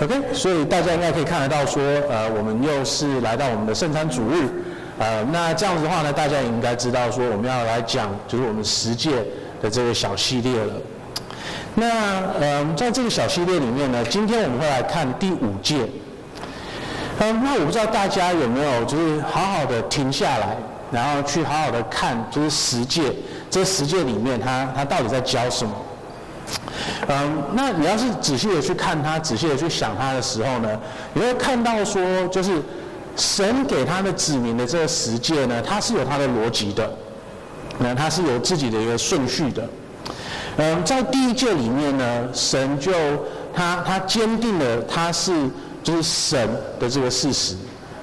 OK，所以大家应该可以看得到说，呃，我们又是来到我们的圣餐主日，呃，那这样子的话呢，大家也应该知道说，我们要来讲就是我们十诫的这个小系列了。那呃，在这个小系列里面呢，今天我们会来看第五诫。嗯，那我不知道大家有没有就是好好的停下来，然后去好好的看，就是十诫，这十诫里面它它到底在教什么？嗯，那你要是仔细的去看它，仔细的去想它的时候呢，你会看到说，就是神给他的子民的这个十诫呢，它是有它的逻辑的，那它是有自己的一个顺序的。嗯，在第一诫里面呢，神就他他坚定了他是就是神的这个事实，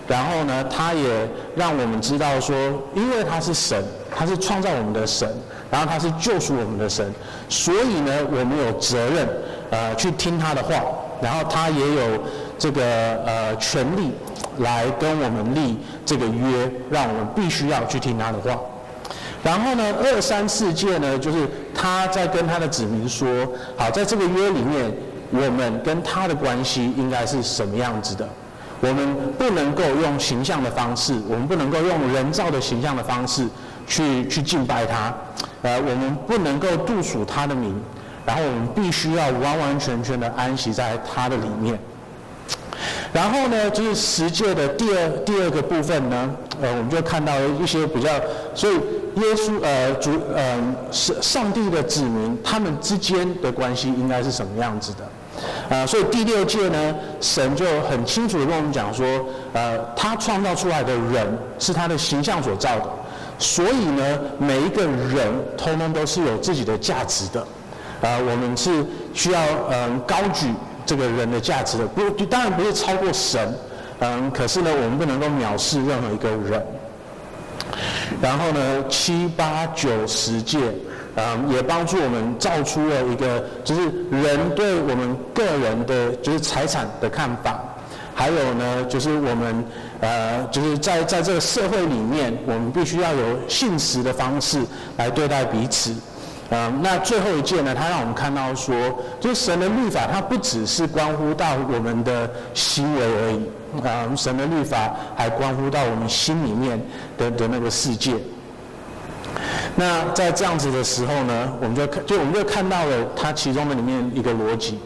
然后呢，他也让我们知道说，因为他是神，他是创造我们的神。然后他是救赎我们的神，所以呢，我们有责任，呃，去听他的话。然后他也有这个呃权利来跟我们立这个约，让我们必须要去听他的话。然后呢，二三四界呢，就是他在跟他的子民说：好，在这个约里面，我们跟他的关系应该是什么样子的？我们不能够用形象的方式，我们不能够用人造的形象的方式去去敬拜他。呃，我们不能够度属他的名，然后我们必须要完完全全的安息在他的里面。然后呢，就是十诫的第二第二个部分呢，呃，我们就看到一些比较，所以耶稣呃主呃是上帝的子民，他们之间的关系应该是什么样子的？呃，所以第六诫呢，神就很清楚的跟我们讲说，呃，他创造出来的人是他的形象所造的。所以呢，每一个人通通都是有自己的价值的，啊、我们是需要嗯、高举这个人的价值的，不，当然不是超过神，嗯、可是呢，我们不能够藐视任何一个人。然后呢，七八九十诫，啊、呃，也帮助我们造出了一个，就是人对我们个人的，就是财产的看法。还有呢，就是我们呃，就是在在这个社会里面，我们必须要有信实的方式来对待彼此。呃，那最后一件呢，它让我们看到说，就是神的律法，它不只是关乎到我们的行为而已，啊、呃，神的律法还关乎到我们心里面的的那个世界。那在这样子的时候呢，我们就看，就我们就看到了它其中的里面一个逻辑。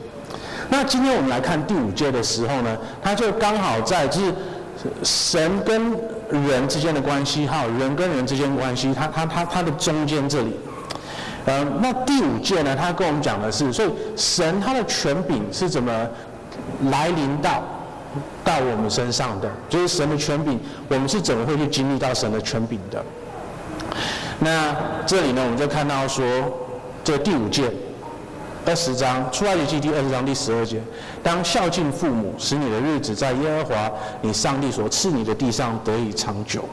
那今天我们来看第五届的时候呢，它就刚好在就是神跟人之间的关系，哈人跟人之间的关系，它它它它的中间这里，呃，那第五诫呢，他跟我们讲的是，所以神他的权柄是怎么来临到到我们身上的，就是神的权柄，我们是怎么会去经历到神的权柄的？那这里呢，我们就看到说，这第五诫。二十章出埃及记第二十章第十二节，当孝敬父母，使你的日子在耶和华你上帝所赐你的地上得以长久。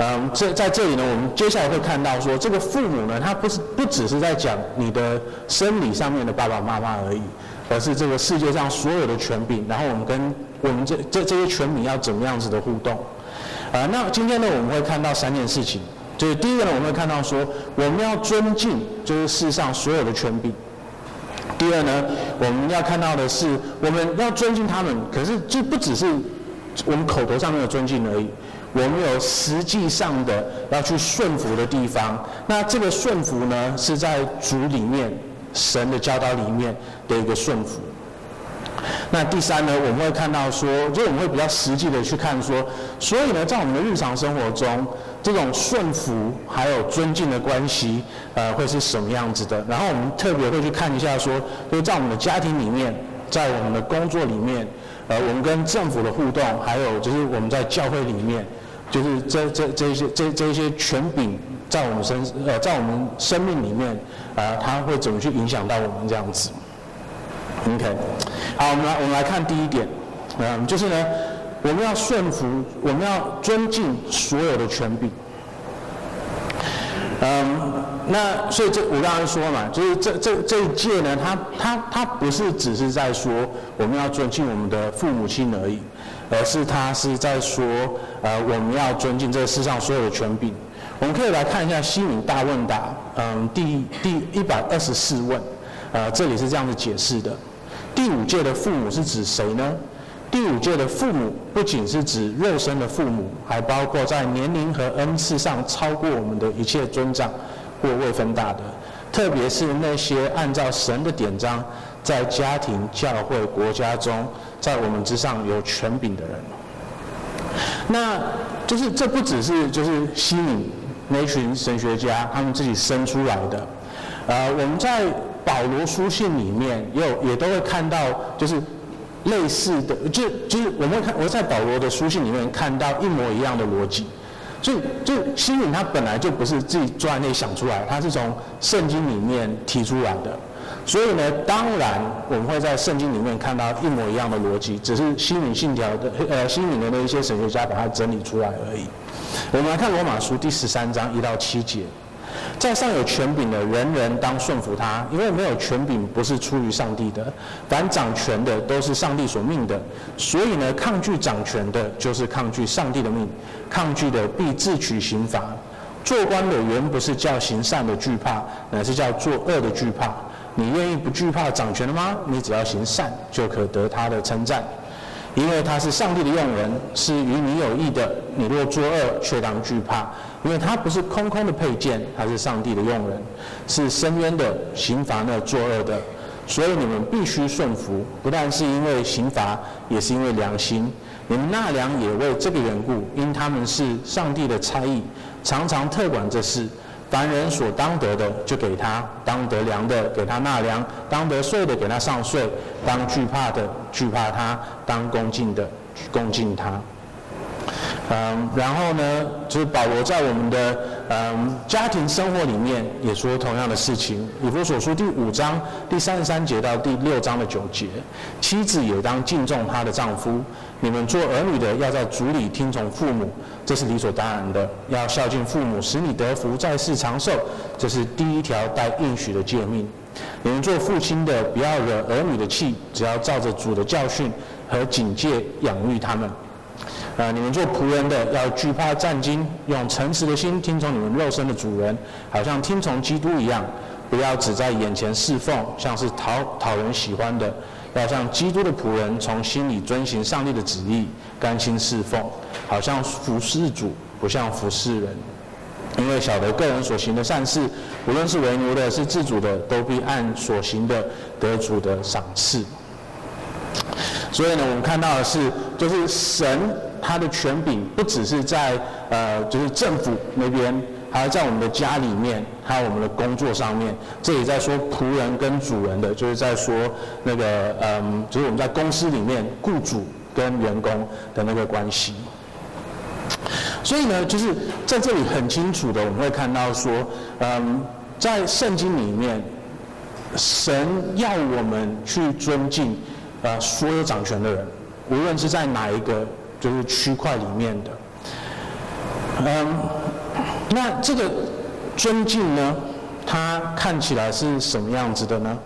嗯，这在这里呢，我们接下来会看到说，这个父母呢，他不是不只是在讲你的生理上面的爸爸妈妈而已，而是这个世界上所有的权柄。然后我们跟我们这这这些权柄要怎么样子的互动？啊，那今天呢，我们会看到三件事情，就是第一个呢，我们会看到说，我们要尊敬，就是世上所有的权柄。第二呢，我们要看到的是，我们要尊敬他们，可是就不只是我们口头上面的尊敬而已，我们有实际上的要去顺服的地方。那这个顺服呢，是在主里面神的教导里面的一个顺服。那第三呢，我们会看到说，就我们会比较实际的去看说，所以呢，在我们的日常生活中。这种顺服还有尊敬的关系，呃，会是什么样子的？然后我们特别会去看一下，说，就是在我们的家庭里面，在我们的工作里面，呃，我们跟政府的互动，还有就是我们在教会里面，就是这这这些这这些权柄在我们身呃在我们生命里面，啊、呃，它会怎么去影响到我们这样子？OK，好，我们来我们来看第一点，嗯、呃，就是呢。我们要顺服，我们要尊敬所有的权柄。嗯，那所以这我刚刚说嘛，就是这这这一届呢，他他他不是只是在说我们要尊敬我们的父母亲而已，而是他是在说，呃，我们要尊敬这世上所有的权柄。我们可以来看一下西敏大问答，嗯，第第一百二十四问，呃，这里是这样子解释的。第五届的父母是指谁呢？第五届的父母不仅是指肉身的父母，还包括在年龄和恩赐上超过我们的一切尊长或位分大的，特别是那些按照神的典章，在家庭、教会、国家中，在我们之上有权柄的人。那就是这不只是就是西敏那群神学家他们自己生出来的，呃，我们在保罗书信里面也有也都会看到，就是。类似的，就就是我们看我在保罗的书信里面看到一模一样的逻辑，所以就西敏他本来就不是自己坐在那想出来，他是从圣经里面提出来的，所以呢，当然我们会在圣经里面看到一模一样的逻辑，只是西敏信条的呃西敏的那一些神学家把它整理出来而已。我们来看罗马书第十三章一到七节。在上有权柄的人人当顺服他，因为没有权柄不是出于上帝的。凡掌权的都是上帝所命的，所以呢，抗拒掌权的，就是抗拒上帝的命。抗拒的必自取刑罚。做官的原不是叫行善的惧怕，乃是叫做恶的惧怕。你愿意不惧怕掌权的吗？你只要行善，就可得他的称赞。因为他是上帝的用人，是与你有益的。你若作恶，却当惧怕，因为他不是空空的配件，他是上帝的用人，是深渊的，刑罚那作恶的。所以你们必须顺服，不但是因为刑罚，也是因为良心。你们纳粮也为这个缘故，因他们是上帝的差役，常常特管这事。凡人所当得的，就给他；当得粮的，给他纳粮；当得税的，给他上税；当惧怕的，惧怕他；当恭敬的，恭敬他。嗯，然后呢，就是保罗在我们的嗯家庭生活里面也说同样的事情。以弗所书第五章第三十三节到第六章的九节，妻子也当敬重她的丈夫。你们做儿女的要在主里听从父母，这是理所当然的。要孝敬父母，使你得福，在世长寿，这是第一条带应许的诫命。你们做父亲的不要惹儿女的气，只要照着主的教训和警戒养育他们。啊，你们做仆人的要惧怕战兢，用诚实的心听从你们肉身的主人，好像听从基督一样。不要只在眼前侍奉，像是讨讨人喜欢的，要像基督的仆人，从心里遵行上帝的旨意，甘心侍奉，好像服侍主，不像服侍人。因为晓得个人所行的善事，无论是为奴的，是自主的，都必按所行的得主的赏赐。所以呢，我们看到的是，就是神。他的权柄不只是在呃，就是政府那边，还有在我们的家里面，还有我们的工作上面。这也在说仆人跟主人的，就是在说那个嗯，就是我们在公司里面雇主跟员工的那个关系。所以呢，就是在这里很清楚的，我们会看到说，嗯，在圣经里面，神要我们去尊敬呃所有掌权的人，无论是在哪一个。就是区块里面的，嗯，那这个尊敬呢，它看起来是什么样子的呢？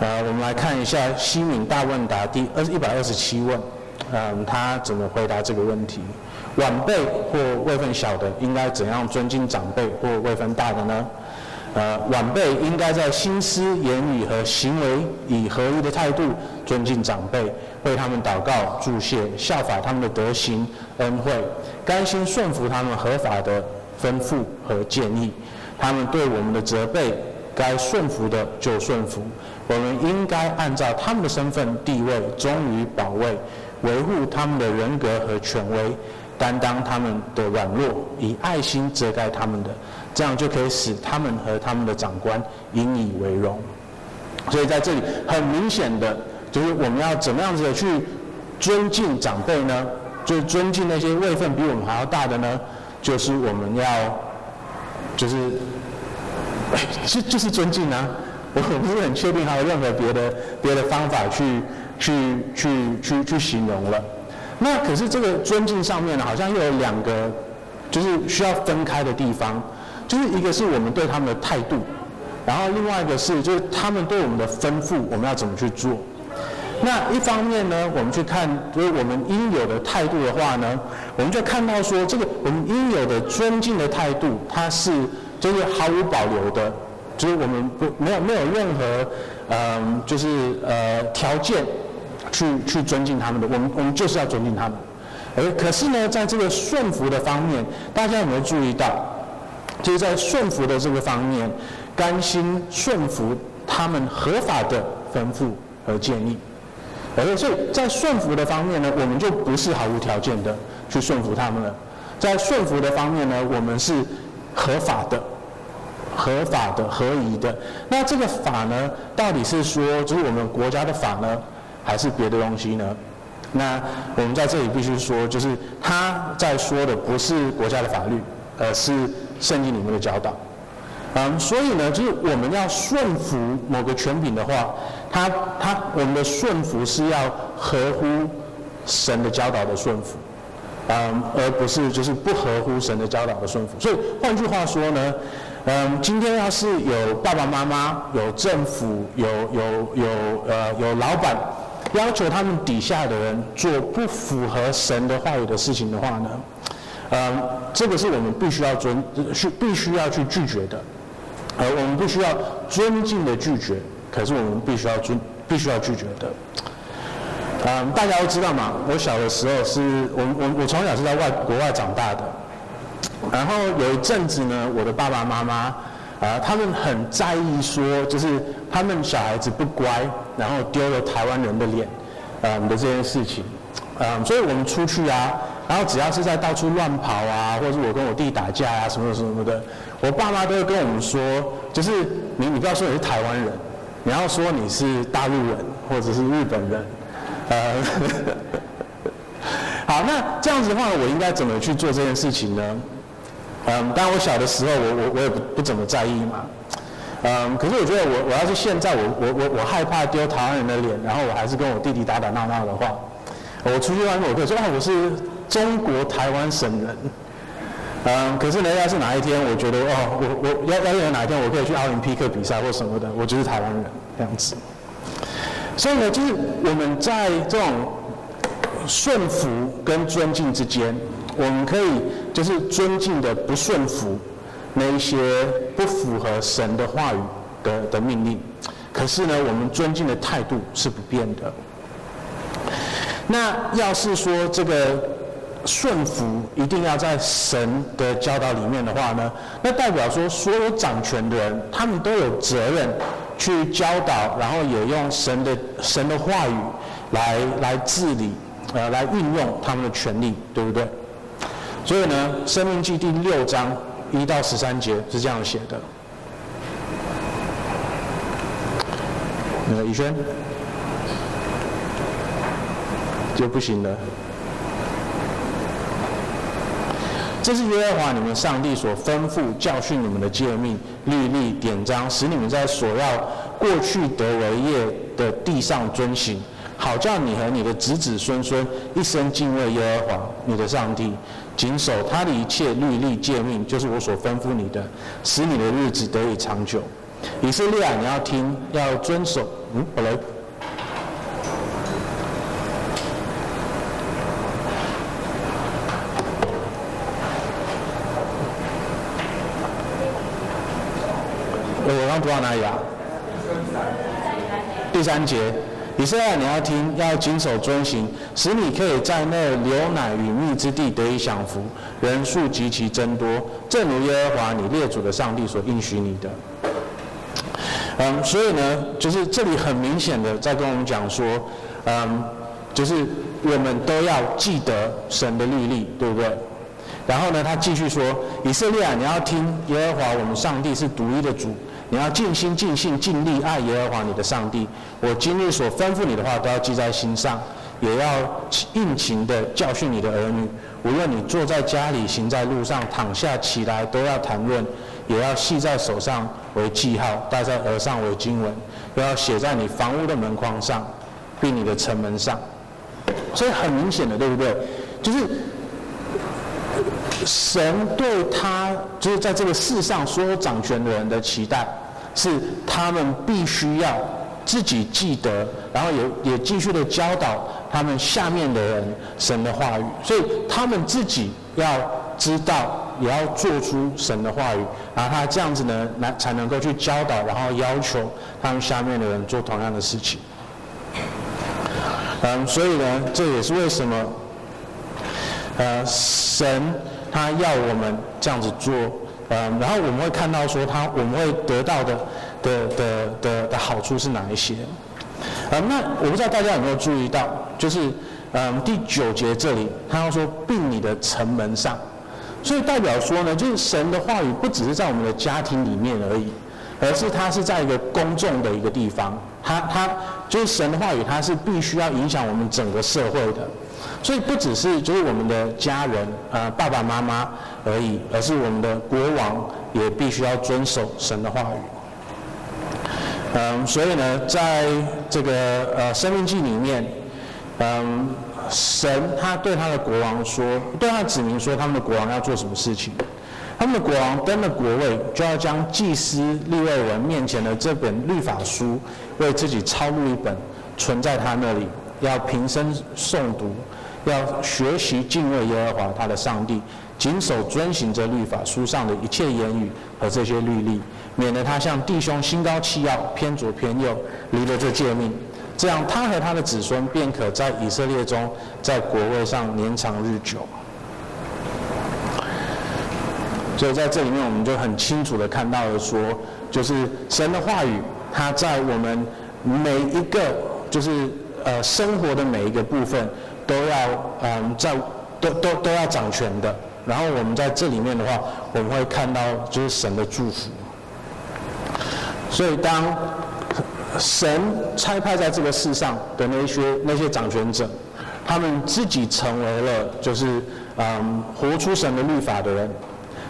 呃，我们来看一下西敏大问答第二一百二十七问，嗯，他怎么回答这个问题？晚辈或位分小的，应该怎样尊敬长辈或位分大的呢？呃，晚辈应该在心思、言语和行为以合一的态度尊敬长辈，为他们祷告、祝谢、效法他们的德行、恩惠，甘心顺服他们合法的吩咐和建议。他们对我们的责备，该顺服的就顺服。我们应该按照他们的身份地位，忠于保卫、维护他们的人格和权威，担当他们的软弱，以爱心遮盖他们的。这样就可以使他们和他们的长官引以为荣。所以在这里很明显的，就是我们要怎么样子的去尊敬长辈呢？就是尊敬那些位份比我们还要大的呢？就是我们要，就是，就就是尊敬啊！我不是很确定还有任何别的别的方法去去去去去形容了。那可是这个尊敬上面呢，好像又有两个，就是需要分开的地方。就是一个是我们对他们的态度，然后另外一个是就是他们对我们的吩咐，我们要怎么去做？那一方面呢，我们去看就是我们应有的态度的话呢，我们就看到说这个我们应有的尊敬的态度，它是就是毫无保留的，就是我们不没有没有任何嗯，就是呃条件去去尊敬他们的，我们我们就是要尊敬他们。而可是呢，在这个顺服的方面，大家有没有注意到？就是在顺服的这个方面，甘心顺服他们合法的吩咐和建议。而所以在顺服的方面呢，我们就不是毫无条件的去顺服他们了。在顺服的方面呢，我们是合法的、合法的、合宜的。那这个法呢，到底是说就是我们国家的法呢，还是别的东西呢？那我们在这里必须说，就是他在说的不是国家的法律，而是圣经里面的教导。嗯，所以呢，就是我们要顺服某个权柄的话，他他我们的顺服是要合乎神的教导的顺服，嗯，而不是就是不合乎神的教导的顺服。所以换句话说呢，嗯，今天要是有爸爸妈妈、有政府、有有有呃有老板。要求他们底下的人做不符合神的话语的事情的话呢，嗯，这个是我们必须要尊，是必须要去拒绝的，而我们必须要尊敬的拒绝，可是我们必须要拒，必须要拒绝的。嗯，大家都知道嘛，我小的时候是我我我从小是在外国外长大的，然后有一阵子呢，我的爸爸妈妈。啊，他们很在意说，就是他们小孩子不乖，然后丢了台湾人的脸，嗯的这件事情，嗯，所以我们出去啊，然后只要是在到处乱跑啊，或者是我跟我弟打架啊，什么什么什么的，我爸妈都会跟我们说，就是你你不要说你是台湾人，你要说你是大陆人或者是日本人，呃，好，那这样子的话，我应该怎么去做这件事情呢？嗯，当然我小的时候我，我我我也不不怎么在意嘛。嗯，可是我觉得我我要是现在我我我我害怕丢台湾人的脸，然后我还是跟我弟弟打打闹闹的话，我出去外面我可以说啊，我是中国台湾省人。嗯，可是呢，要是哪一天我觉得哦，我我要要有哪一天我可以去奥林匹克比赛或什么的，我就是台湾人这样子。所以呢，就是我们在这种顺服跟尊敬之间。我们可以就是尊敬的不顺服那一些不符合神的话语的的命令，可是呢，我们尊敬的态度是不变的。那要是说这个顺服一定要在神的教导里面的话呢，那代表说所有掌权的人他们都有责任去教导，然后也用神的神的话语来来治理，呃，来运用他们的权利，对不对？所以呢，《生命记》第六章一到十三节是这样写的。那个宇轩就不行了。这是耶和华你们上帝所吩咐教训你们的诫命、律例、典章，使你们在所要过去得为业的地上遵行。好叫你和你的子子孙孙一生敬畏耶和华你的上帝，谨守他的一切律例诫命，就是我所吩咐你的，使你的日子得以长久。以色列啊，你要听，要遵守。嗯，好嘞。我刚读到哪里啊？第三节。以色列，你要听，要谨守遵行，使你可以在那流奶与蜜之地得以享福，人数极其增多，正如耶和华你列祖的上帝所应许你的。嗯，所以呢，就是这里很明显的在跟我们讲说，嗯，就是我们都要记得神的律例，对不对？然后呢，他继续说，以色列，你要听，耶和华我们上帝是独一的主。你要尽心、尽性、尽力爱耶和华你的上帝。我今日所吩咐你的话，都要记在心上，也要殷勤地教训你的儿女。无论你坐在家里、行在路上、躺下起来，都要谈论，也要系在手上为记号，戴在额上为经文，都要写在你房屋的门框上，并你的城门上。所以很明显的，对不对？就是。神对他就是在这个世上所有掌权的人的期待，是他们必须要自己记得，然后也也继续的教导他们下面的人神的话语，所以他们自己要知道，也要做出神的话语，然后他这样子呢，来才能够去教导，然后要求他们下面的人做同样的事情。嗯，所以呢，这也是为什么，呃，神他要我们这样子做，嗯，然后我们会看到说他我们会得到的的的的的好处是哪一些？嗯，那我不知道大家有没有注意到，就是。嗯，第九节这里，他要说，并你的城门上，所以代表说呢，就是神的话语不只是在我们的家庭里面而已，而是他是在一个公众的一个地方，他他就是神的话语，他是必须要影响我们整个社会的，所以不只是就是我们的家人，呃，爸爸妈妈而已，而是我们的国王也必须要遵守神的话语。嗯，所以呢，在这个呃生命记里面。嗯，神他对他的国王说，对他指明说，他们的国王要做什么事情？他们的国王登了国位，就要将祭司利未人面前的这本律法书，为自己抄录一本，存在他那里，要平生诵读，要学习敬畏耶和华他的上帝，谨守遵行这律法书上的一切言语和这些律例，免得他向弟兄心高气傲，偏左偏右，离了这诫命。这样，他和他的子孙便可在以色列中，在国位上年长日久。所以在这里面，我们就很清楚的看到了说，就是神的话语，它在我们每一个就是呃生活的每一个部分，都要嗯、在都都都要掌权的。然后我们在这里面的话，我们会看到就是神的祝福。所以当。神差派在这个世上的那些那些掌权者，他们自己成为了就是嗯活出神的律法的人，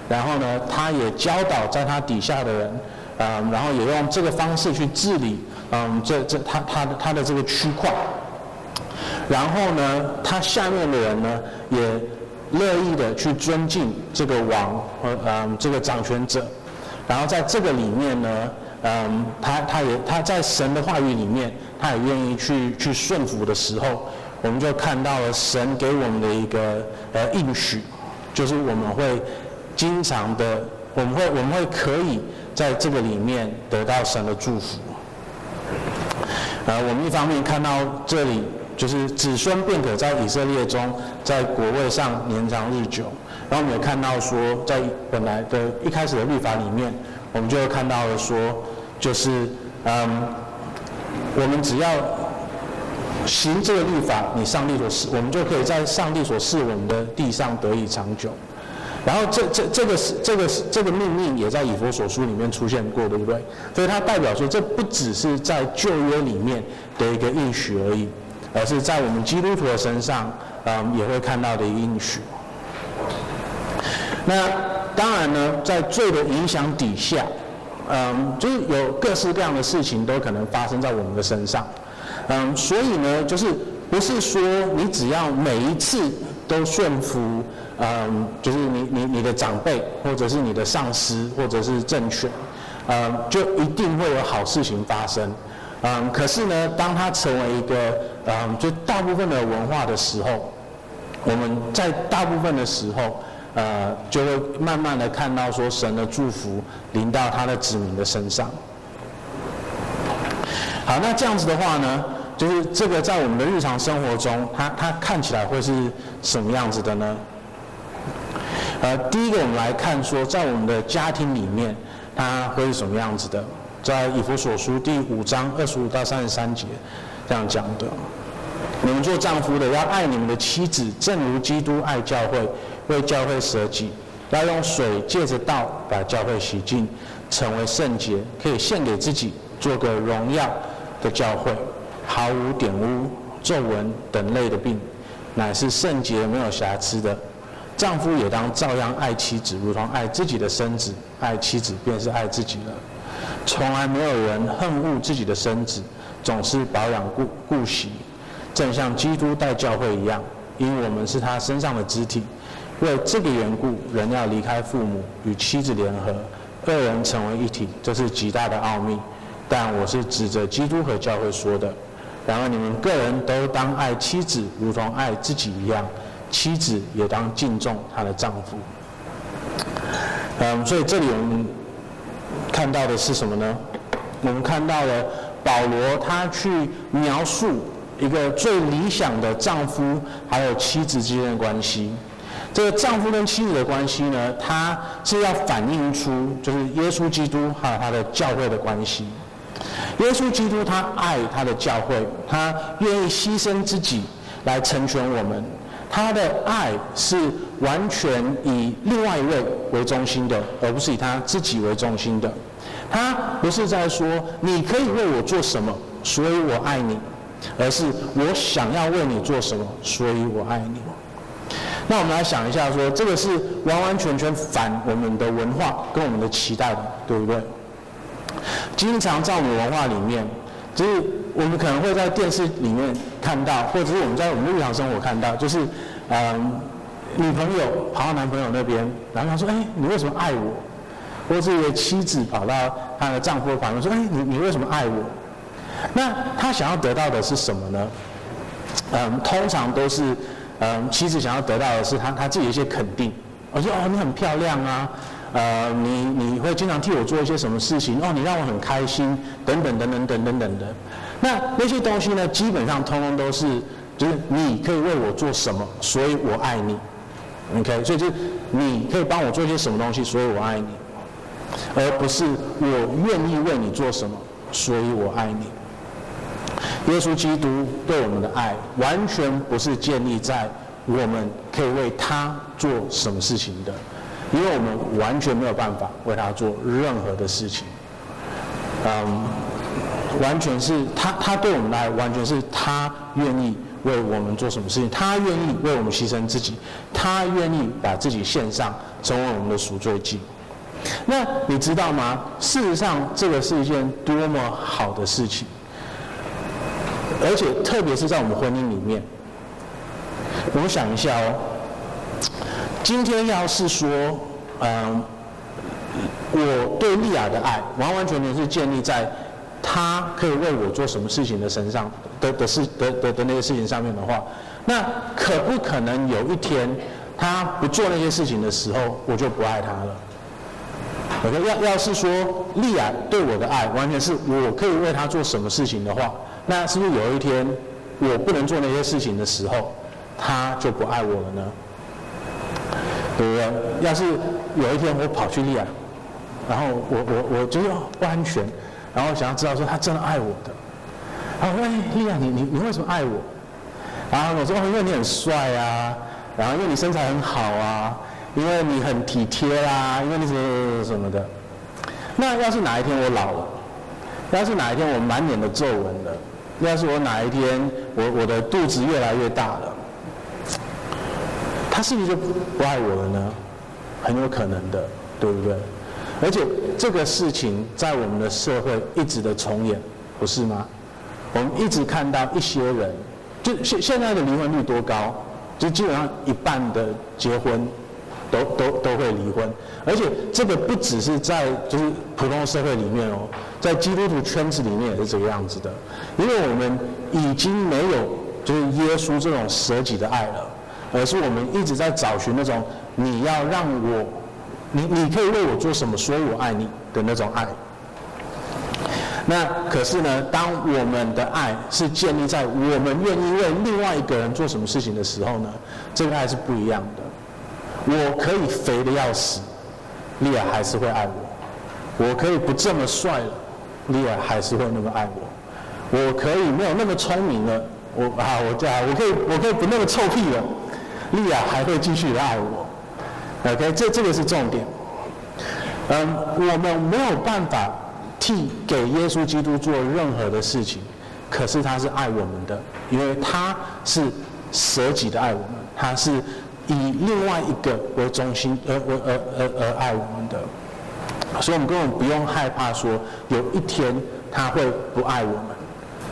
然后呢，他也教导在他底下的人，嗯，然后也用这个方式去治理嗯这这他他的他的这个区块，然后呢，他下面的人呢也乐意的去尊敬这个王和嗯这个掌权者，然后在这个里面呢。嗯，他他也他在神的话语里面，他也愿意去去顺服的时候，我们就看到了神给我们的一个呃应许，就是我们会经常的，我们会我们会可以在这个里面得到神的祝福。呃，我们一方面看到这里，就是子孙便可在以色列中，在国位上年长日久，然后我们也看到说，在本来的一开始的律法里面，我们就会看到了说。就是，嗯，我们只要行这个律法，你上帝所赐，我们就可以在上帝所赐我们的地上得以长久。然后这这这个是这个是这个命令也在以弗所书里面出现过，对不对？所以它代表说，这不只是在旧约里面的一个应许而已，而是在我们基督徒的身上，嗯，也会看到的一个应许。那当然呢，在罪的影响底下。嗯，就是有各式各样的事情都可能发生在我们的身上，嗯，所以呢，就是不是说你只要每一次都顺服，嗯，就是你你你的长辈或者是你的上司或者是政权，嗯，就一定会有好事情发生，嗯，可是呢，当它成为一个嗯，就大部分的文化的时候，我们在大部分的时候。呃，就会慢慢的看到说神的祝福临到他的子民的身上。好，那这样子的话呢，就是这个在我们的日常生活中，它它看起来会是什么样子的呢？呃，第一个我们来看说，在我们的家庭里面，它会是什么样子的？在以弗所书第五章二十五到三十三节这样讲的：你们做丈夫的要爱你们的妻子，正如基督爱教会。为教会舍己，要用水借着道把教会洗净，成为圣洁，可以献给自己，做个荣耀的教会，毫无玷污、皱纹等类的病，乃是圣洁没有瑕疵的。丈夫也当照样爱妻子，如同爱自己的身子，爱妻子便是爱自己了。从来没有人恨恶自己的身子，总是保养顾顾惜，正像基督待教会一样，因为我们是他身上的肢体。为这个缘故，人要离开父母，与妻子联合，二人成为一体，这是极大的奥秘。但我是指着基督和教会说的。然而你们个人都当爱妻子，如同爱自己一样；妻子也当敬重她的丈夫。嗯，所以这里我们看到的是什么呢？我们看到了保罗他去描述一个最理想的丈夫还有妻子之间的关系。这个丈夫跟妻子的关系呢，他是要反映出就是耶稣基督还有他的教会的关系。耶稣基督他爱他的教会，他愿意牺牲自己来成全我们。他的爱是完全以另外一位为中心的，而不是以他自己为中心的。他不是在说你可以为我做什么，所以我爱你，而是我想要为你做什么，所以我爱你。那我们来想一下说，这个是完完全全反我们的文化跟我们的期待的，对不对？经常在我们文化里面，就是我们可能会在电视里面看到，或者是我们在我们的日常生活看到，就是嗯，女朋友跑到男朋友那边，然后他说：“哎，你为什么爱我？”或是一个妻子跑到她的丈夫旁边说：“哎，你你为什么爱我？”那他想要得到的是什么呢？嗯，通常都是。嗯，妻子想要得到的是她她自己一些肯定。我说哦，你很漂亮啊，呃，你你会经常替我做一些什么事情？哦，你让我很开心，等等等等等等等的。那那些东西呢，基本上通通都是，就是你可以为我做什么，所以我爱你。OK，所以就是你可以帮我做一些什么东西，所以我爱你，而不是我愿意为你做什么，所以我爱你。耶稣基督对我们的爱，完全不是建立在我们可以为他做什么事情的，因为我们完全没有办法为他做任何的事情。嗯，完全是他，他对我们的爱，完全是他愿意为我们做什么事情，他愿意为我们牺牲自己，他愿意把自己献上，成为我们的赎罪祭。那你知道吗？事实上，这个是一件多么好的事情。而且，特别是在我们婚姻里面，我想一下哦，今天要是说，嗯，我对利亚的爱完完全全是建立在她可以为我做什么事情的身上的的事的的的那些事情上面的话，那可不可能有一天她不做那些事情的时候，我就不爱她了？我说，要要是说利亚对我的爱完全是我可以为他做什么事情的话。那是不是有一天我不能做那些事情的时候，他就不爱我了呢？对不对？要是有一天我跑去利亚，然后我我我觉得不安全，然后想要知道说他真的爱我的，然后我说哎，利亚你你你为什么爱我？然后我说哦，因为你很帅啊，然后因为你身材很好啊，因为你很体贴啊，因为你什么什么的。那要是哪一天我老了，要是哪一天我满脸的皱纹了？要是我哪一天我我的肚子越来越大了，他是不是就不爱我了呢？很有可能的，对不对？而且这个事情在我们的社会一直的重演，不是吗？我们一直看到一些人，就现现在的离婚率多高？就基本上一半的结婚都都都会离婚，而且这个不只是在就是普通社会里面哦。在基督徒圈子里面也是这个样子的，因为我们已经没有就是耶稣这种舍己的爱了，而是我们一直在找寻那种你要让我，你你可以为我做什么，所以我爱你的那种爱。那可是呢，当我们的爱是建立在我们愿意为另外一个人做什么事情的时候呢，这个爱是不一样的。我可以肥的要死，利亚还是会爱我；我可以不这么帅了。利亚还是会那么爱我，我可以没有那么聪明了，我啊，我这样，我可以，我可以不那么臭屁了，利亚还会继续爱我。OK，这这个是重点。嗯，我们没有办法替给耶稣基督做任何的事情，可是他是爱我们的，因为他是舍己的爱我们，他是以另外一个为中心而而而而而爱我们的。所以，我们根本不用害怕说有一天他会不爱我们，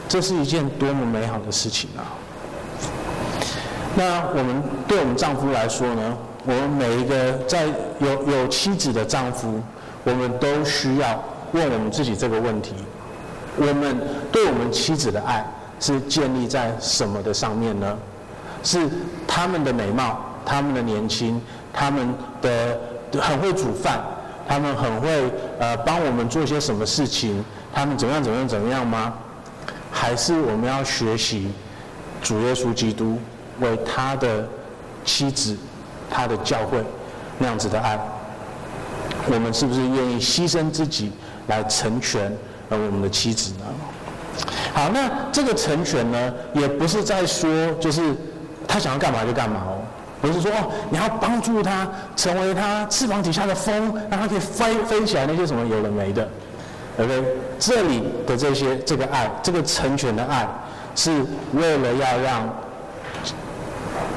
这是一件多么美好的事情啊！那我们对我们丈夫来说呢？我们每一个在有有妻子的丈夫，我们都需要问我们自己这个问题：我们对我们妻子的爱是建立在什么的上面呢？是他们的美貌、他们的年轻、他们的很会煮饭。他们很会呃帮我们做些什么事情，他们怎么样怎么样怎么样吗？还是我们要学习主耶稣基督为他的妻子、他的教会那样子的爱？我们是不是愿意牺牲自己来成全呃我们的妻子呢？好，那这个成全呢，也不是在说就是他想要干嘛就干嘛哦，不是说哦你要帮助他成为他翅膀底下的风，让他可以飞飞起来那些什么有的没的，OK？这里的这些这个爱，这个成全的爱，是为了要让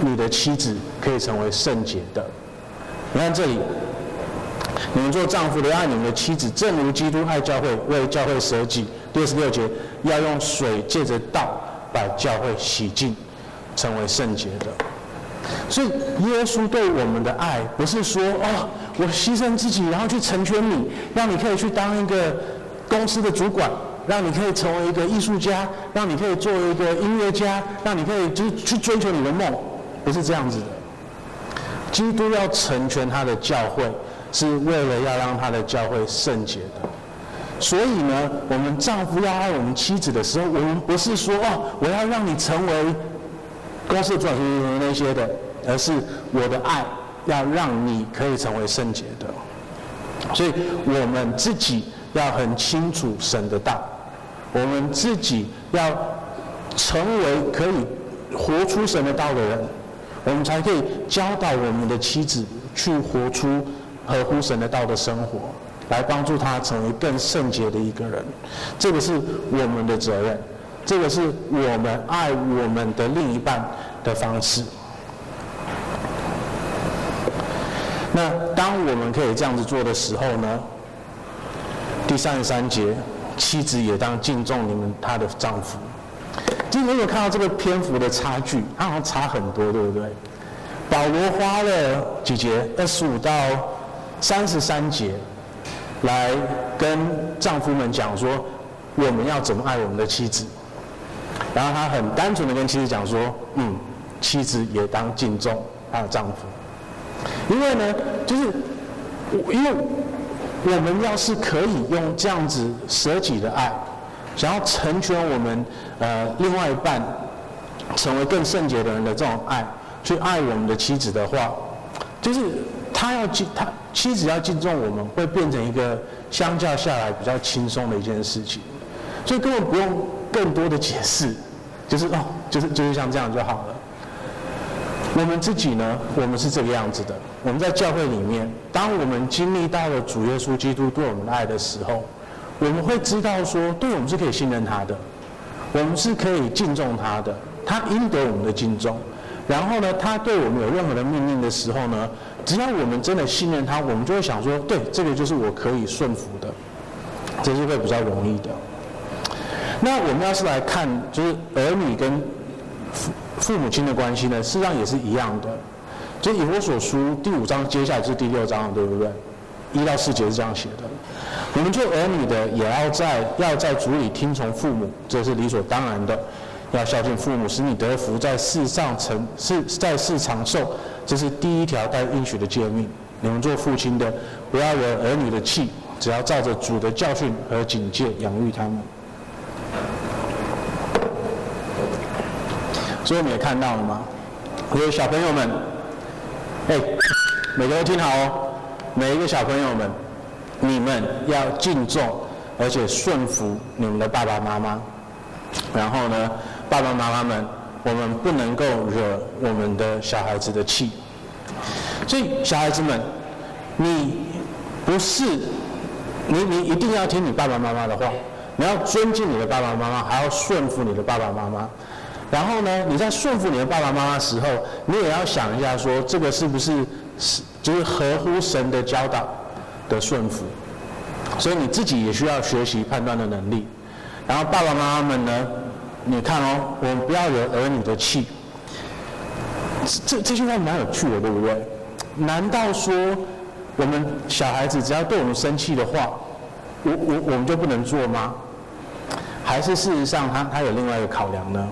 你的妻子可以成为圣洁的。你看这里。你们做丈夫的，爱你们的妻子，正如基督爱教会，为教会舍己。第二十六节，要用水借着道把教会洗净，成为圣洁的。所以，耶稣对我们的爱，不是说哦，我牺牲自己，然后去成全你，让你可以去当一个公司的主管，让你可以成为一个艺术家，让你可以做一个音乐家，让你可以就是去追求你的梦，不是这样子的。基督要成全他的教会。是为了要让他的教会圣洁的，所以呢，我们丈夫要爱我们妻子的时候，我们不是说哦，我要让你成为公司的主管什么那些的，而是我的爱要让你可以成为圣洁的。所以，我们自己要很清楚神的道，我们自己要成为可以活出神的道的人，我们才可以教导我们的妻子去活出。合乎神的道的生活，来帮助他成为更圣洁的一个人，这个是我们的责任，这个是我们爱我们的另一半的方式。那当我们可以这样子做的时候呢？第三十三节，妻子也当敬重你们她的丈夫。今天有看到这个篇幅的差距，它好像差很多，对不对？保罗花了几节，二十五到。三十三节，来跟丈夫们讲说，我们要怎么爱我们的妻子。然后他很单纯的跟妻子讲说，嗯，妻子也当敬重她的丈夫。因为呢，就是，因为我们要是可以用这样子舍己的爱，想要成全我们呃另外一半，成为更圣洁的人的这种爱，去爱我们的妻子的话，就是。他要敬他妻子要敬重我们，会变成一个相较下来比较轻松的一件事情，所以根本不用更多的解释，就是哦，就是就是像这样就好了。我们自己呢，我们是这个样子的。我们在教会里面，当我们经历到了主耶稣基督对我们的爱的时候，我们会知道说，对我们是可以信任他的，我们是可以敬重他的，他应得我们的敬重。然后呢，他对我们有任何的命令的时候呢，只要我们真的信任他，我们就会想说，对，这个就是我可以顺服的，这是会比较容易的。那我们要是来看，就是儿女跟父父母亲的关系呢，事实上也是一样的。就以我所书第五章接下来就是第六章了，对不对？一到四节是这样写的。我们做儿女的，也要在要在主里听从父母，这是理所当然的。要孝敬父母，使你得福，在世上成是在世长寿，这是第一条带应许的诫命。你们做父亲的，不要惹儿女的气，只要照着主的教训和警戒养育他们。所以我们也看到了吗？各位小朋友们，哎，每个都听好哦，每一个小朋友们，你们要敬重而且顺服你们的爸爸妈妈，然后呢？爸爸妈妈们，我们不能够惹我们的小孩子的气。所以，小孩子们，你不是你，你一定要听你爸爸妈妈的话，你要尊敬你的爸爸妈妈，还要顺服你的爸爸妈妈。然后呢，你在顺服你的爸爸妈妈时候，你也要想一下，说这个是不是是就是合乎神的教导的顺服。所以你自己也需要学习判断的能力。然后，爸爸妈妈们呢？你看哦，我们不要惹儿女的气。这这句话蛮有趣的，对不对？难道说我们小孩子只要对我们生气的话，我我我们就不能做吗？还是事实上他他有另外一个考量呢？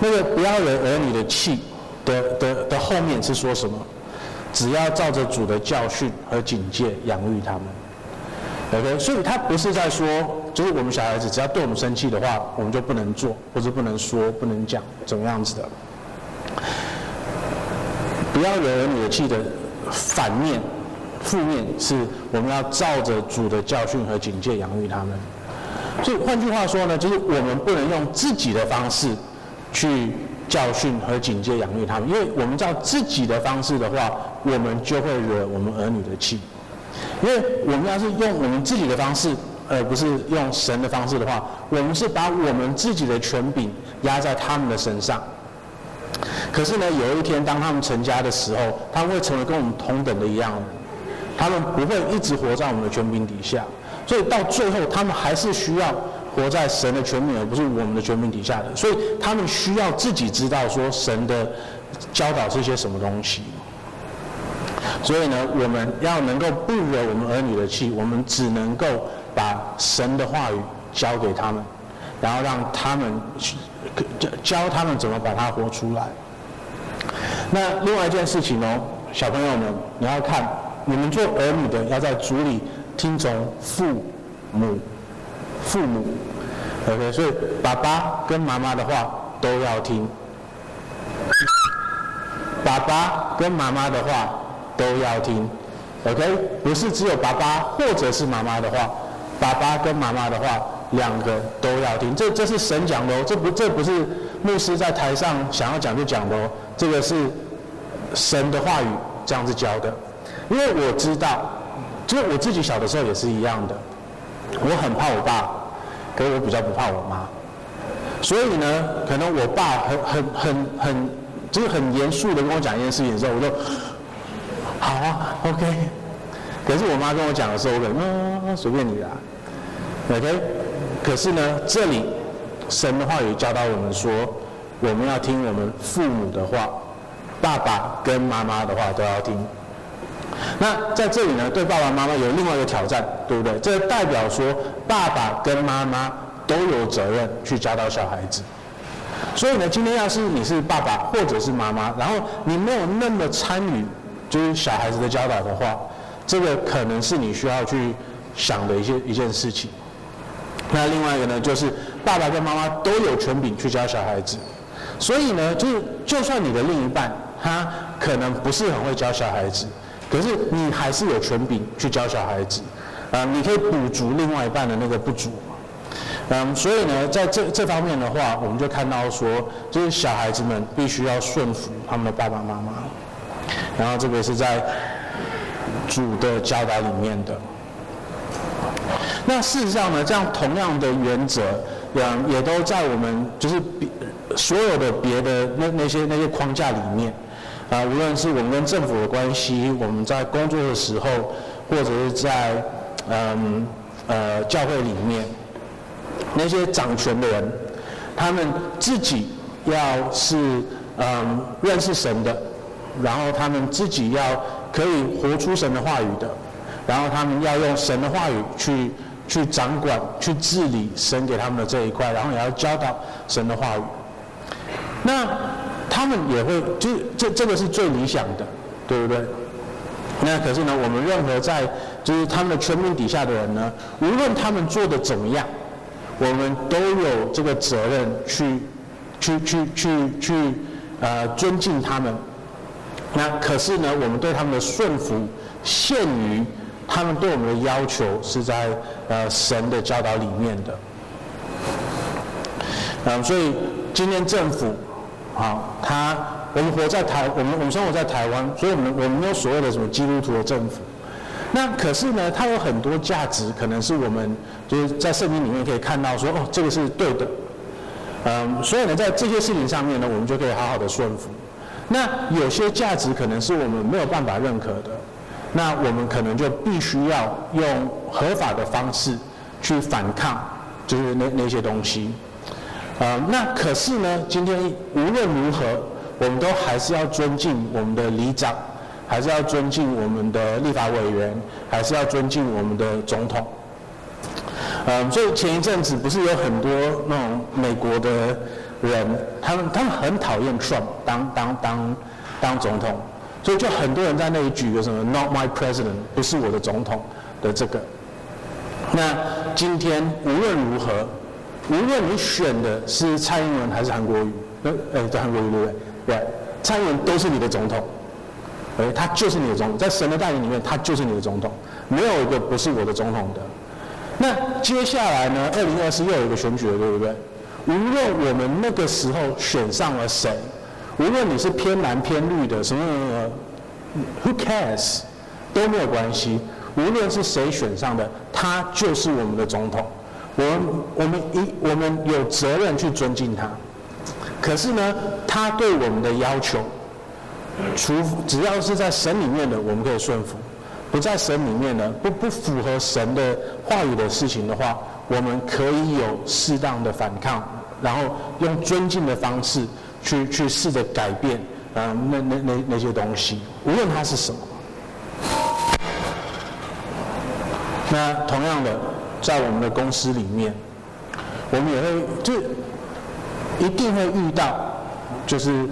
那个不要惹儿女的气的的的后面是说什么？只要照着主的教训和警戒养育他们。OK，所以他不是在说，就是我们小孩子只要对我们生气的话，我们就不能做，或者不能说、不能讲，怎么样子的？不要惹儿女的气的反面、负面是，我们要照着主的教训和警戒养育他们。所以换句话说呢，就是我们不能用自己的方式去教训和警戒养育他们，因为我们照自己的方式的话，我们就会惹我们儿女的气。因为我们要是用我们自己的方式，而不是用神的方式的话，我们是把我们自己的权柄压在他们的身上。可是呢，有一天当他们成家的时候，他们会成为跟我们同等的一样，他们不会一直活在我们的权柄底下。所以到最后，他们还是需要活在神的权柄，而不是我们的权柄底下的。所以他们需要自己知道说神的教导是些什么东西。所以呢，我们要能够不惹我们儿女的气，我们只能够把神的话语交给他们，然后让他们教教他们怎么把它活出来。那另外一件事情呢，小朋友们，你要看，你们做儿女的要在主里。听从父母，父母，OK，所以爸爸跟妈妈的话都要听。爸爸跟妈妈的话都要听，OK，不是只有爸爸或者是妈妈的话，爸爸跟妈妈的话两个都要听。这这是神讲的哦，这不这不是牧师在台上想要讲就讲的哦，这个是神的话语这样子教的，因为我知道。就是我自己小的时候也是一样的，我很怕我爸，可是我比较不怕我妈，所以呢，可能我爸很很很很，就是很严肃的跟我讲一件事情的时候，我就好啊，OK。可是我妈跟我讲的时候，我可能嗯随便你啦，OK。可是呢，这里神的话语教导我们说，我们要听我们父母的话，爸爸跟妈妈的话都要听。那在这里呢，对爸爸妈妈有另外一个挑战，对不对？这代表说，爸爸跟妈妈都有责任去教导小孩子。所以呢，今天要是你是爸爸或者是妈妈，然后你没有那么参与就是小孩子的教导的话，这个可能是你需要去想的一些一件事情。那另外一个呢，就是爸爸跟妈妈都有权柄去教小孩子。所以呢，就是就算你的另一半他可能不是很会教小孩子。可是你还是有权柄去教小孩子，啊，你可以补足另外一半的那个不足，嗯，所以呢，在这这方面的话，我们就看到说，就是小孩子们必须要顺服他们的爸爸妈妈，然后这个是在主的教导里面的。那事实上呢，这样同样的原则，也也都在我们就是别所有的别的那那些那些框架里面。啊，无论是我们跟政府的关系，我们在工作的时候，或者是在嗯呃教会里面，那些掌权的人，他们自己要是嗯认识神的，然后他们自己要可以活出神的话语的，然后他们要用神的话语去去掌管、去治理神给他们的这一块，然后也要教导神的话语。那。他们也会，就这这个是最理想的，对不对？那可是呢，我们任何在就是他们的权柄底下的人呢，无论他们做的怎么样，我们都有这个责任去去去去去呃尊敬他们。那可是呢，我们对他们的顺服限于他们对我们的要求是在呃神的教导里面的。嗯，所以今天政府。好，他我们活在台，我们我们生活在台湾，所以我们我们没有所谓的什么基督徒的政府。那可是呢，它有很多价值，可能是我们就是在圣经里面可以看到说，哦，这个是对的。嗯，所以呢，在这些事情上面呢，我们就可以好好的顺服。那有些价值可能是我们没有办法认可的，那我们可能就必须要用合法的方式去反抗，就是那那些东西。啊、那可是呢，今天无论如何，我们都还是要尊敬我们的里长，还是要尊敬我们的立法委员，还是要尊敬我们的总统。嗯、所以前一阵子不是有很多那种美国的人，他们他们很讨厌 Trump 当当当当总统，所以就很多人在那里举个什么 “Not my president”，不是我的总统的这个。那今天无论如何，无论你选的是蔡英文还是韩国瑜，呃，呃，在韩国瑜对不对？对，蔡英文都是你的总统，哎，他就是你的总统，在神的带领里面，他就是你的总统，没有一个不是我的总统的。那接下来呢？二零二四又有一个选举了，对不对？无论我们那个时候选上了谁，无论你是偏蓝偏绿的什么什么，Who cares？都没有关系。无论是谁选上的，他就是我们的总统。我我们一我们有责任去尊敬他。可是呢，他对我们的要求，除只要是在神里面的，我们可以顺服；不在神里面的，不不符合神的话语的事情的话，我们可以有适当的反抗。然后用尊敬的方式去去试着改变，啊、那那那那些东西，无论它是什么。那同样的，在我们的公司里面，我们也会就一定会遇到，就是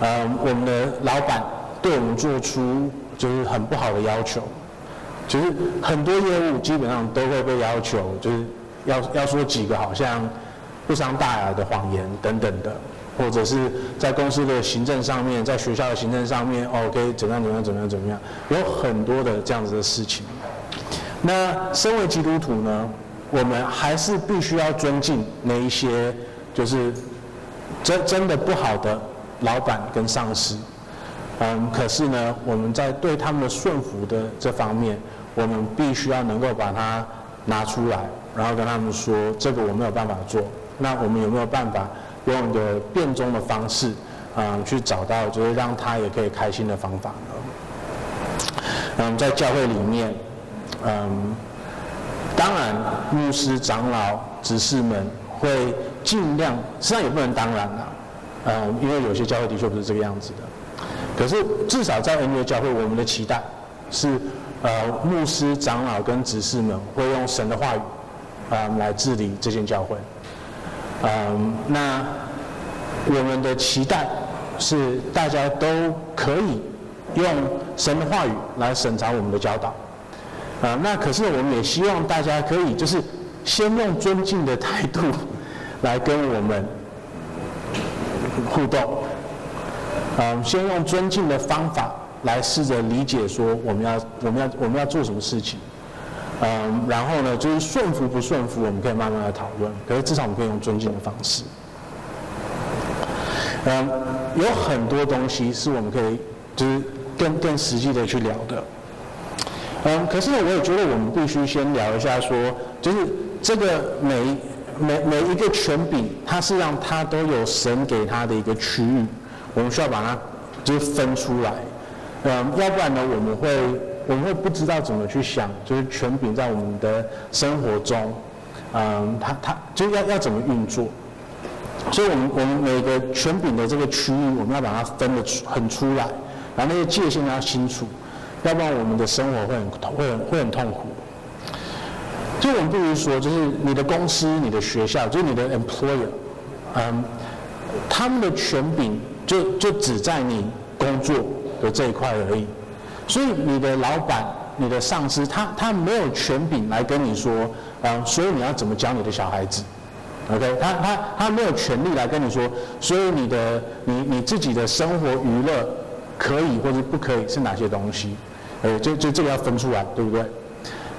呃，我们的老板对我们做出就是很不好的要求，就是很多业务基本上都会被要求，就是要要说几个好像。不伤大雅的谎言等等的，或者是在公司的行政上面，在学校的行政上面，OK，怎样怎样怎样怎么样，有很多的这样子的事情。那身为基督徒呢，我们还是必须要尊敬那一些就是真真的不好的老板跟上司。嗯，可是呢，我们在对他们的顺服的这方面，我们必须要能够把它拿出来，然后跟他们说，这个我没有办法做。那我们有没有办法用一个变通的方式，啊、去找到就是让他也可以开心的方法呢？嗯，在教会里面，嗯，当然牧师、长老、执事们会尽量，实际上也不能当然了，嗯，因为有些教会的确不是这个样子的。可是至少在恩约教会，我们的期待是，呃，牧师、长老跟执事们会用神的话语，啊、来治理这间教会。嗯，那我们的期待是大家都可以用神的话语来审查我们的教导。啊，那可是我们也希望大家可以就是先用尊敬的态度来跟我们互动。嗯，先用尊敬的方法来试着理解说我们要我们要我们要做什么事情。嗯，然后呢，就是顺服不顺服，我们可以慢慢来讨论。可是至少我们可以用尊敬的方式。嗯，有很多东西是我们可以就是更更实际的去聊的。嗯，可是呢，我也觉得我们必须先聊一下说，就是这个每每每一个权柄，它是让它都有神给它的一个区域，我们需要把它就是分出来。嗯，要不然呢，我们会。我们会不知道怎么去想，就是权柄在我们的生活中，嗯，它它就要要怎么运作，所以我们我们每个权柄的这个区域，我们要把它分得出很出来，把那些界限要清楚，要不然我们的生活会很会很会很痛苦。就我们不如说，就是你的公司、你的学校，就是你的 employer，嗯，他们的权柄就就只在你工作的这一块而已。所以你的老板、你的上司，他他没有权柄来跟你说，啊，所以你要怎么教你的小孩子，OK？他他他没有权利来跟你说，所以你的你你自己的生活娱乐可以或者不可以是哪些东西？呃，就就这个要分出来，对不对？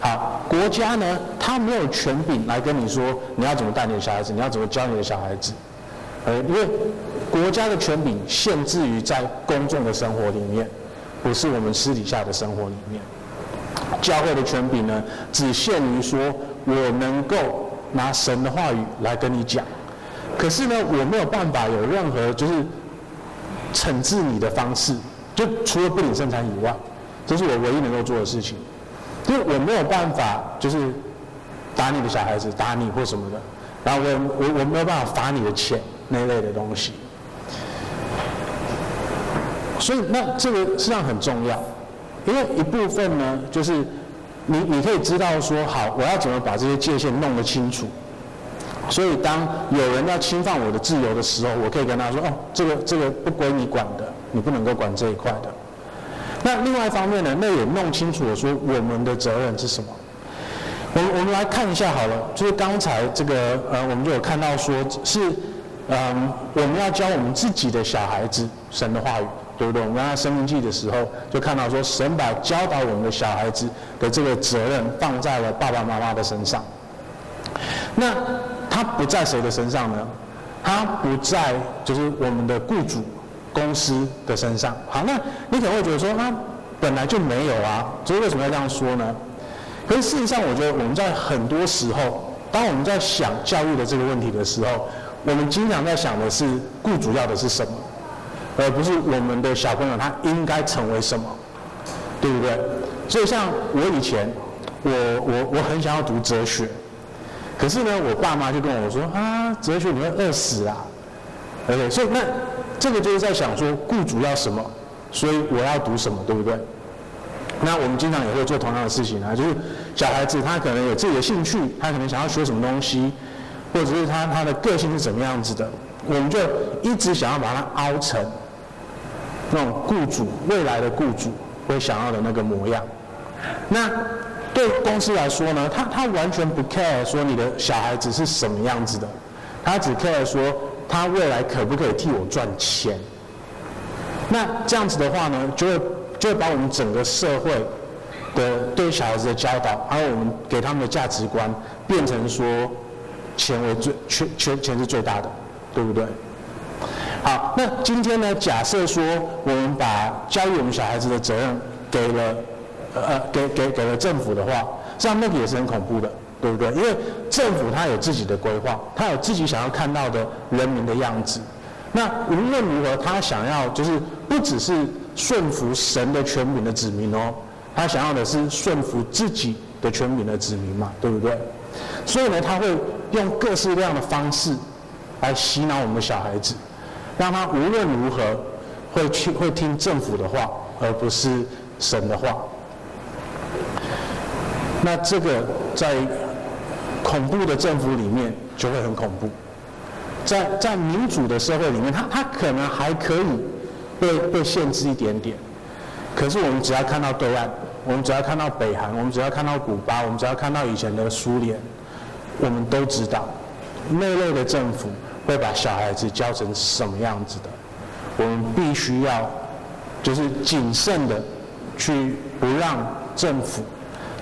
好，国家呢，他没有权柄来跟你说你要怎么带你的小孩子，你要怎么教你的小孩子，呃，因为国家的权柄限制于在公众的生活里面。不是我们私底下的生活里面，教会的权柄呢，只限于说我能够拿神的话语来跟你讲，可是呢，我没有办法有任何就是惩治你的方式，就除了不领圣餐以外，这是我唯一能够做的事情，因为我没有办法就是打你的小孩子，打你或什么的，然后我我我没有办法罚你的钱那一类的东西。所以，那这个实际上很重要，因为一部分呢，就是你你可以知道说，好，我要怎么把这些界限弄得清楚。所以，当有人要侵犯我的自由的时候，我可以跟他说，哦，这个这个不归你管的，你不能够管这一块的。那另外一方面呢，那也弄清楚了说我们的责任是什么。我我们来看一下好了，就是刚才这个呃，我们就有看到说是嗯，我们要教我们自己的小孩子神的话语，对不对？我们在申命记的时候就看到说，神把教导我们的小孩子的这个责任放在了爸爸妈妈的身上。那他不在谁的身上呢？他不在就是我们的雇主公司的身上。好，那你可能会觉得说，那本来就没有啊，所以为什么要这样说呢？可是事实上，我觉得我们在很多时候，当我们在想教育的这个问题的时候，我们经常在想的是雇主要的是什么，而不是我们的小朋友他应该成为什么，对不对？所以像我以前，我我我很想要读哲学，可是呢，我爸妈就跟我说啊，哲学你会饿死啊，OK，所以那这个就是在想说雇主要什么，所以我要读什么，对不对？那我们经常也会做同样的事情啊，就是小孩子他可能有自己的兴趣，他可能想要学什么东西，或者是他他的个性是怎么样子的，我们就一直想要把他凹成那种雇主未来的雇主会想要的那个模样。那对公司来说呢，他他完全不 care 说你的小孩子是什么样子的，他只 care 说他未来可不可以替我赚钱。那这样子的话呢，就会。就会把我们整个社会的对小孩子的教导，还有我们给他们的价值观，变成说钱为最，钱钱钱是最大的，对不对？好，那今天呢，假设说我们把教育我们小孩子的责任给了呃给给给了政府的话，这样那个也是很恐怖的，对不对？因为政府他有自己的规划，他有自己想要看到的人民的样子。那无论如何，他想要就是不只是。顺服神的权柄的子民哦，他想要的是顺服自己的权柄的子民嘛，对不对？所以呢，他会用各式各样的方式来洗脑我们的小孩子，让他无论如何会去会听政府的话，而不是神的话。那这个在恐怖的政府里面就会很恐怖，在在民主的社会里面，他他可能还可以。被被限制一点点，可是我们只要看到对岸，我们只要看到北韩，我们只要看到古巴，我们只要看到以前的苏联，我们都知道，那类的政府会把小孩子教成什么样子的。我们必须要，就是谨慎的，去不让政府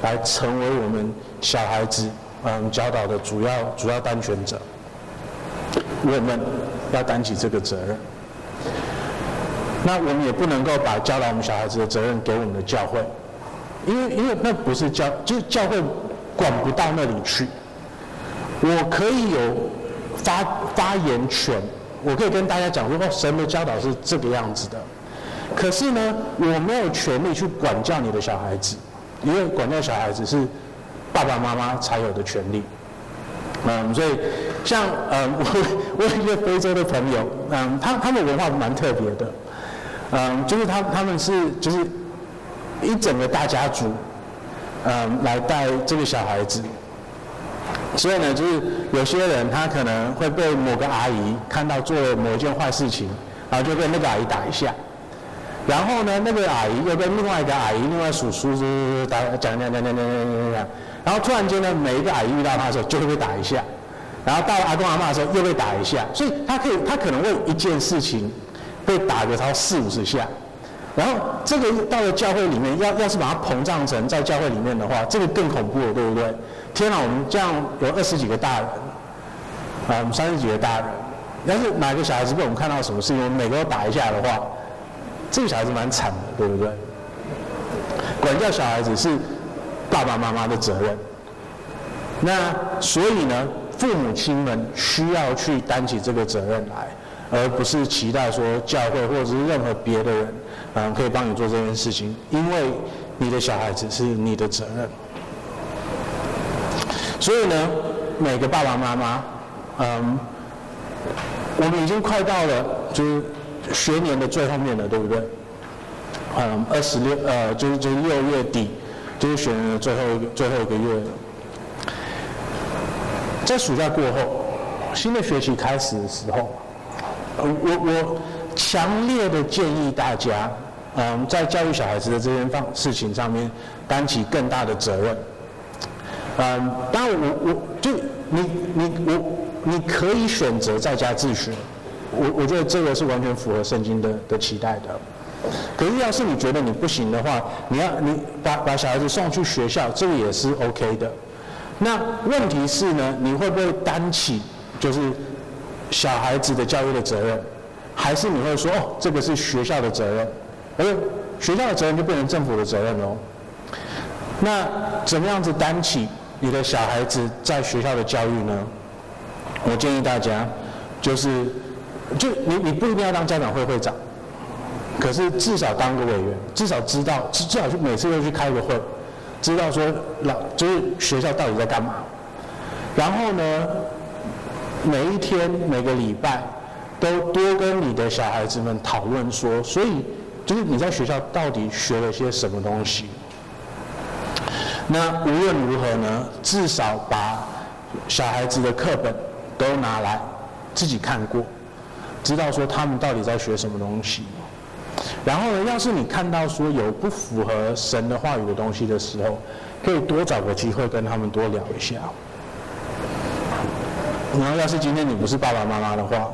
来成为我们小孩子嗯教导的主要主要当权者。我们要担起这个责任。那我们也不能够把教导我们小孩子的责任给我们的教会，因为因为那不是教，就是教会管不到那里去。我可以有发发言权，我可以跟大家讲说，哦，神的教导是这个样子的。可是呢，我没有权利去管教你的小孩子，因为管教小孩子是爸爸妈妈才有的权利。嗯，所以像嗯，我我有一个非洲的朋友，嗯，他他们的文化蛮特别的。嗯，就是他他们是就是一整个大家族，嗯，来带这个小孩子。所以呢，就是有些人他可能会被某个阿姨看到做某一件坏事情，然后就被那个阿姨打一下。然后呢，那个阿姨又被另外一个阿姨、另外叔叔打讲讲讲讲讲讲讲讲讲。然后突然间呢，每一个阿姨遇到他的时候就会被打一下。然后到了阿公阿嬷的时候又被打一下。所以他可以，他可能为一件事情。被打个超四五十下，然后这个到了教会里面，要要是把它膨胀成在教会里面的话，这个更恐怖了，对不对？天哪，我们这样有二十几个大人，啊，我们三十几个大人，要是哪个小孩子被我们看到什么事情，我们每个都打一下的话，这个小孩子蛮惨的，对不对？管教小孩子是爸爸妈妈的责任，那所以呢，父母亲们需要去担起这个责任来。而不是期待说教会或者是任何别的人，嗯，可以帮你做这件事情，因为你的小孩子是你的责任。所以呢，每个爸爸妈妈，嗯，我们已经快到了就是学年的最后面了，对不对？嗯，二十六，呃，就是就是六月底，就是学年的最后一个最后一个月。在暑假过后，新的学期开始的时候。我我强烈的建议大家，嗯，在教育小孩子的这件方事情上面担起更大的责任。嗯，当然我我就你你我你可以选择在家自学，我我觉得这个是完全符合圣经的的期待的。可是要是你觉得你不行的话，你要你把把小孩子送去学校，这个也是 OK 的。那问题是呢，你会不会担起就是小孩子的教育的责任，还是你会说哦，这个是学校的责任，而学校的责任就变成政府的责任喽？那怎么样子担起？你的小孩子在学校的教育呢？我建议大家，就是，就你你不一定要当家长会会长，可是至少当个委员，至少知道，至少去每次都去开个会，知道说老就是学校到底在干嘛。然后呢，每一天每个礼拜都多跟你的小孩子们讨论说，所以就是你在学校到底学了些什么东西。那无论如何呢，至少把小孩子的课本都拿来自己看过，知道说他们到底在学什么东西。然后呢，要是你看到说有不符合神的话语的东西的时候，可以多找个机会跟他们多聊一下。然后，要是今天你不是爸爸妈妈的话，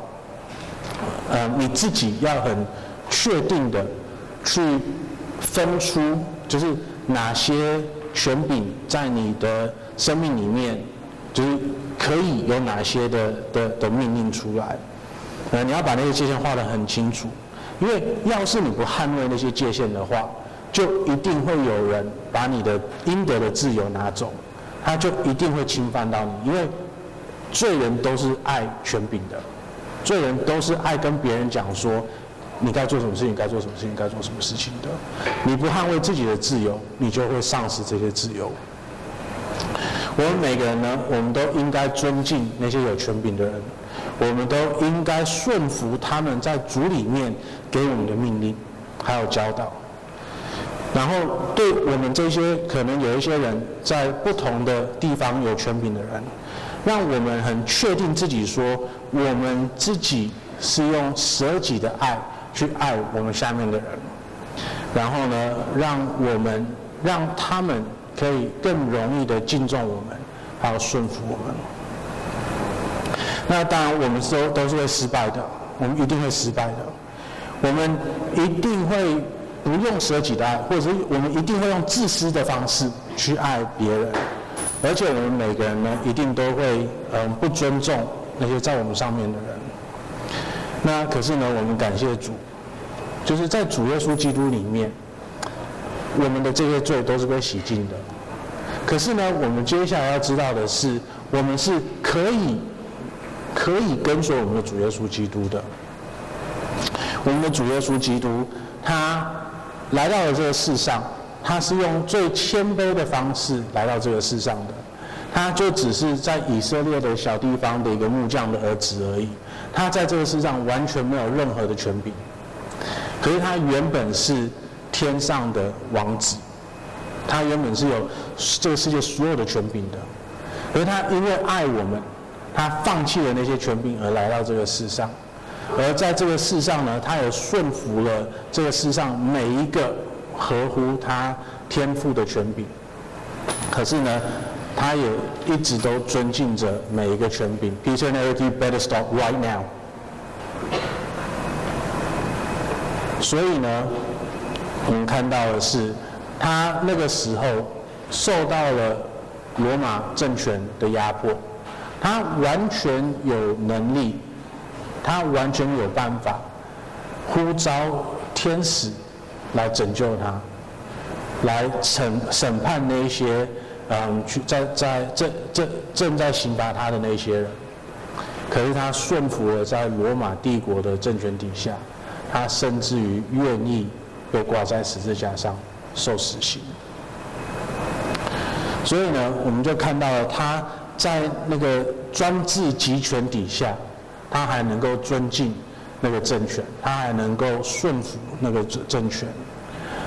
呃，你自己要很确定的去分出，就是哪些。权柄在你的生命里面，就是可以有哪些的的的命令出来？呃，你要把那些界限画得很清楚，因为要是你不捍卫那些界限的话，就一定会有人把你的应得的自由拿走，他就一定会侵犯到你，因为罪人都是爱权柄的，罪人都是爱跟别人讲说。你该做什么事情？该做什么事情？该做什么事情的？你不捍卫自己的自由，你就会丧失这些自由。我们每个人呢，我们都应该尊敬那些有权柄的人，我们都应该顺服他们在主里面给我们的命令，还有教导。然后，对我们这些可能有一些人在不同的地方有权柄的人，让我们很确定自己说，我们自己是用舍己的爱。去爱我们下面的人，然后呢，让我们让他们可以更容易的敬重我们，还有顺服我们。那当然，我们都都是会失败的，我们一定会失败的。我们一定会不用舍己的爱，或者是我们一定会用自私的方式去爱别人，而且我们每个人呢，一定都会嗯不尊重那些在我们上面的人。那可是呢，我们感谢主，就是在主耶稣基督里面，我们的这些罪都是被洗净的。可是呢，我们接下来要知道的是，我们是可以可以跟随我们的主耶稣基督的。我们的主耶稣基督，他来到了这个世上，他是用最谦卑的方式来到这个世上的。他就只是在以色列的小地方的一个木匠的儿子而已。他在这个世上完全没有任何的权柄，可是他原本是天上的王子，他原本是有这个世界所有的权柄的，而他因为爱我们，他放弃了那些权柄而来到这个世上，而在这个世上呢，他也顺服了这个世上每一个合乎他天赋的权柄，可是呢，他也一直都尊敬着每一个权柄。Peter and Eric, you better stop right now。所以呢，我们看到的是，他那个时候受到了罗马政权的压迫，他完全有能力，他完全有办法呼召天使来拯救他，来审审判那些。嗯，去在在正正正在刑罚他的那些人，可是他顺服了在罗马帝国的政权底下，他甚至于愿意被挂在十字架上受死刑。所以呢，我们就看到了他在那个专制集权底下，他还能够尊敬那个政权，他还能够顺服那个政政权。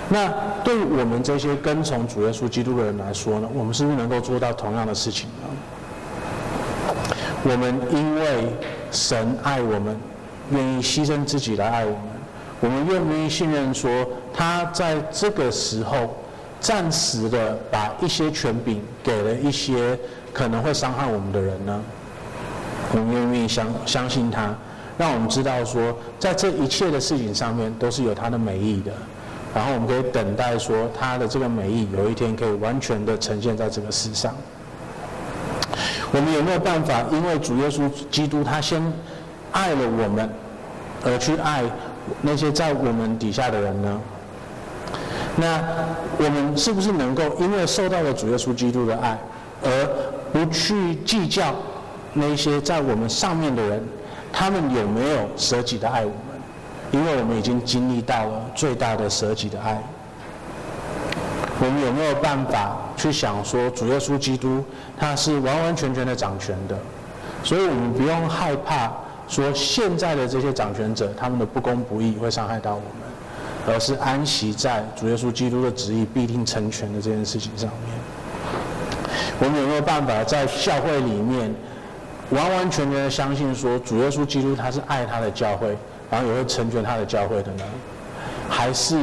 那对我们这些跟从主耶稣基督的人来说呢，我们是不是能够做到同样的事情呢？我们因为神爱我们，愿意牺牲自己来爱我们，我们愿不愿意信任说，他在这个时候暂时的把一些权柄给了一些可能会伤害我们的人呢？我们愿不愿意相相信他，让我们知道说，在这一切的事情上面都是有他的美意的，然后我们可以等待说，他的这个美意有一天可以完全的呈现在这个世上。我们有没有办法，因为主耶稣基督他先爱了我们，而去爱那些在我们底下的人呢？那我们是不是能够因为受到了主耶稣基督的爱，而不去计较那些在我们上面的人，他们有没有舍己的爱我们？因为我们已经经历到了最大的舍己的爱。我们有没有办法去想说，主耶稣基督他是完完全全的掌权的，所以我们不用害怕说现在的这些掌权者他们的不公不义会伤害到我们，而是安息在主耶稣基督的旨意必定成全的这件事情上面。我们有没有办法在教会里面完完全全的相信说，主耶稣基督他是爱他的教会，然后也会成全他的教会的呢？还是？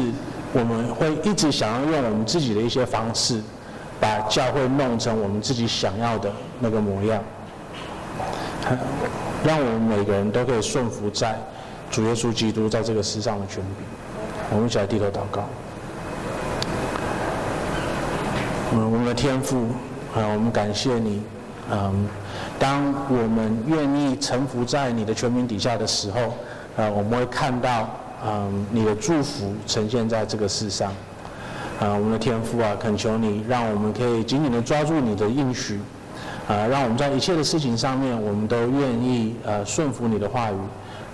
我们会一直想要用我们自己的一些方式，把教会弄成我们自己想要的那个模样，让我们每个人都可以顺服在主耶稣基督在这个世上的权柄。我们一起来低头祷告。嗯，我们的天父，啊，我们感谢你。嗯，当我们愿意臣服在你的权柄底下的时候，啊，我们会看到。嗯，你的祝福呈现在这个世上，啊，我们的天父啊，恳求你，让我们可以紧紧的抓住你的应许，啊，让我们在一切的事情上面，我们都愿意呃顺服你的话语，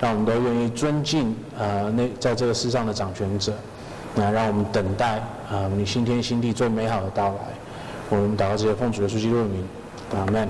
让我们都愿意尊敬呃那在这个世上的掌权者，啊，让我们等待啊你新天新地最美好的到来，我们祷告这些奉主耶稣基督的名，阿门。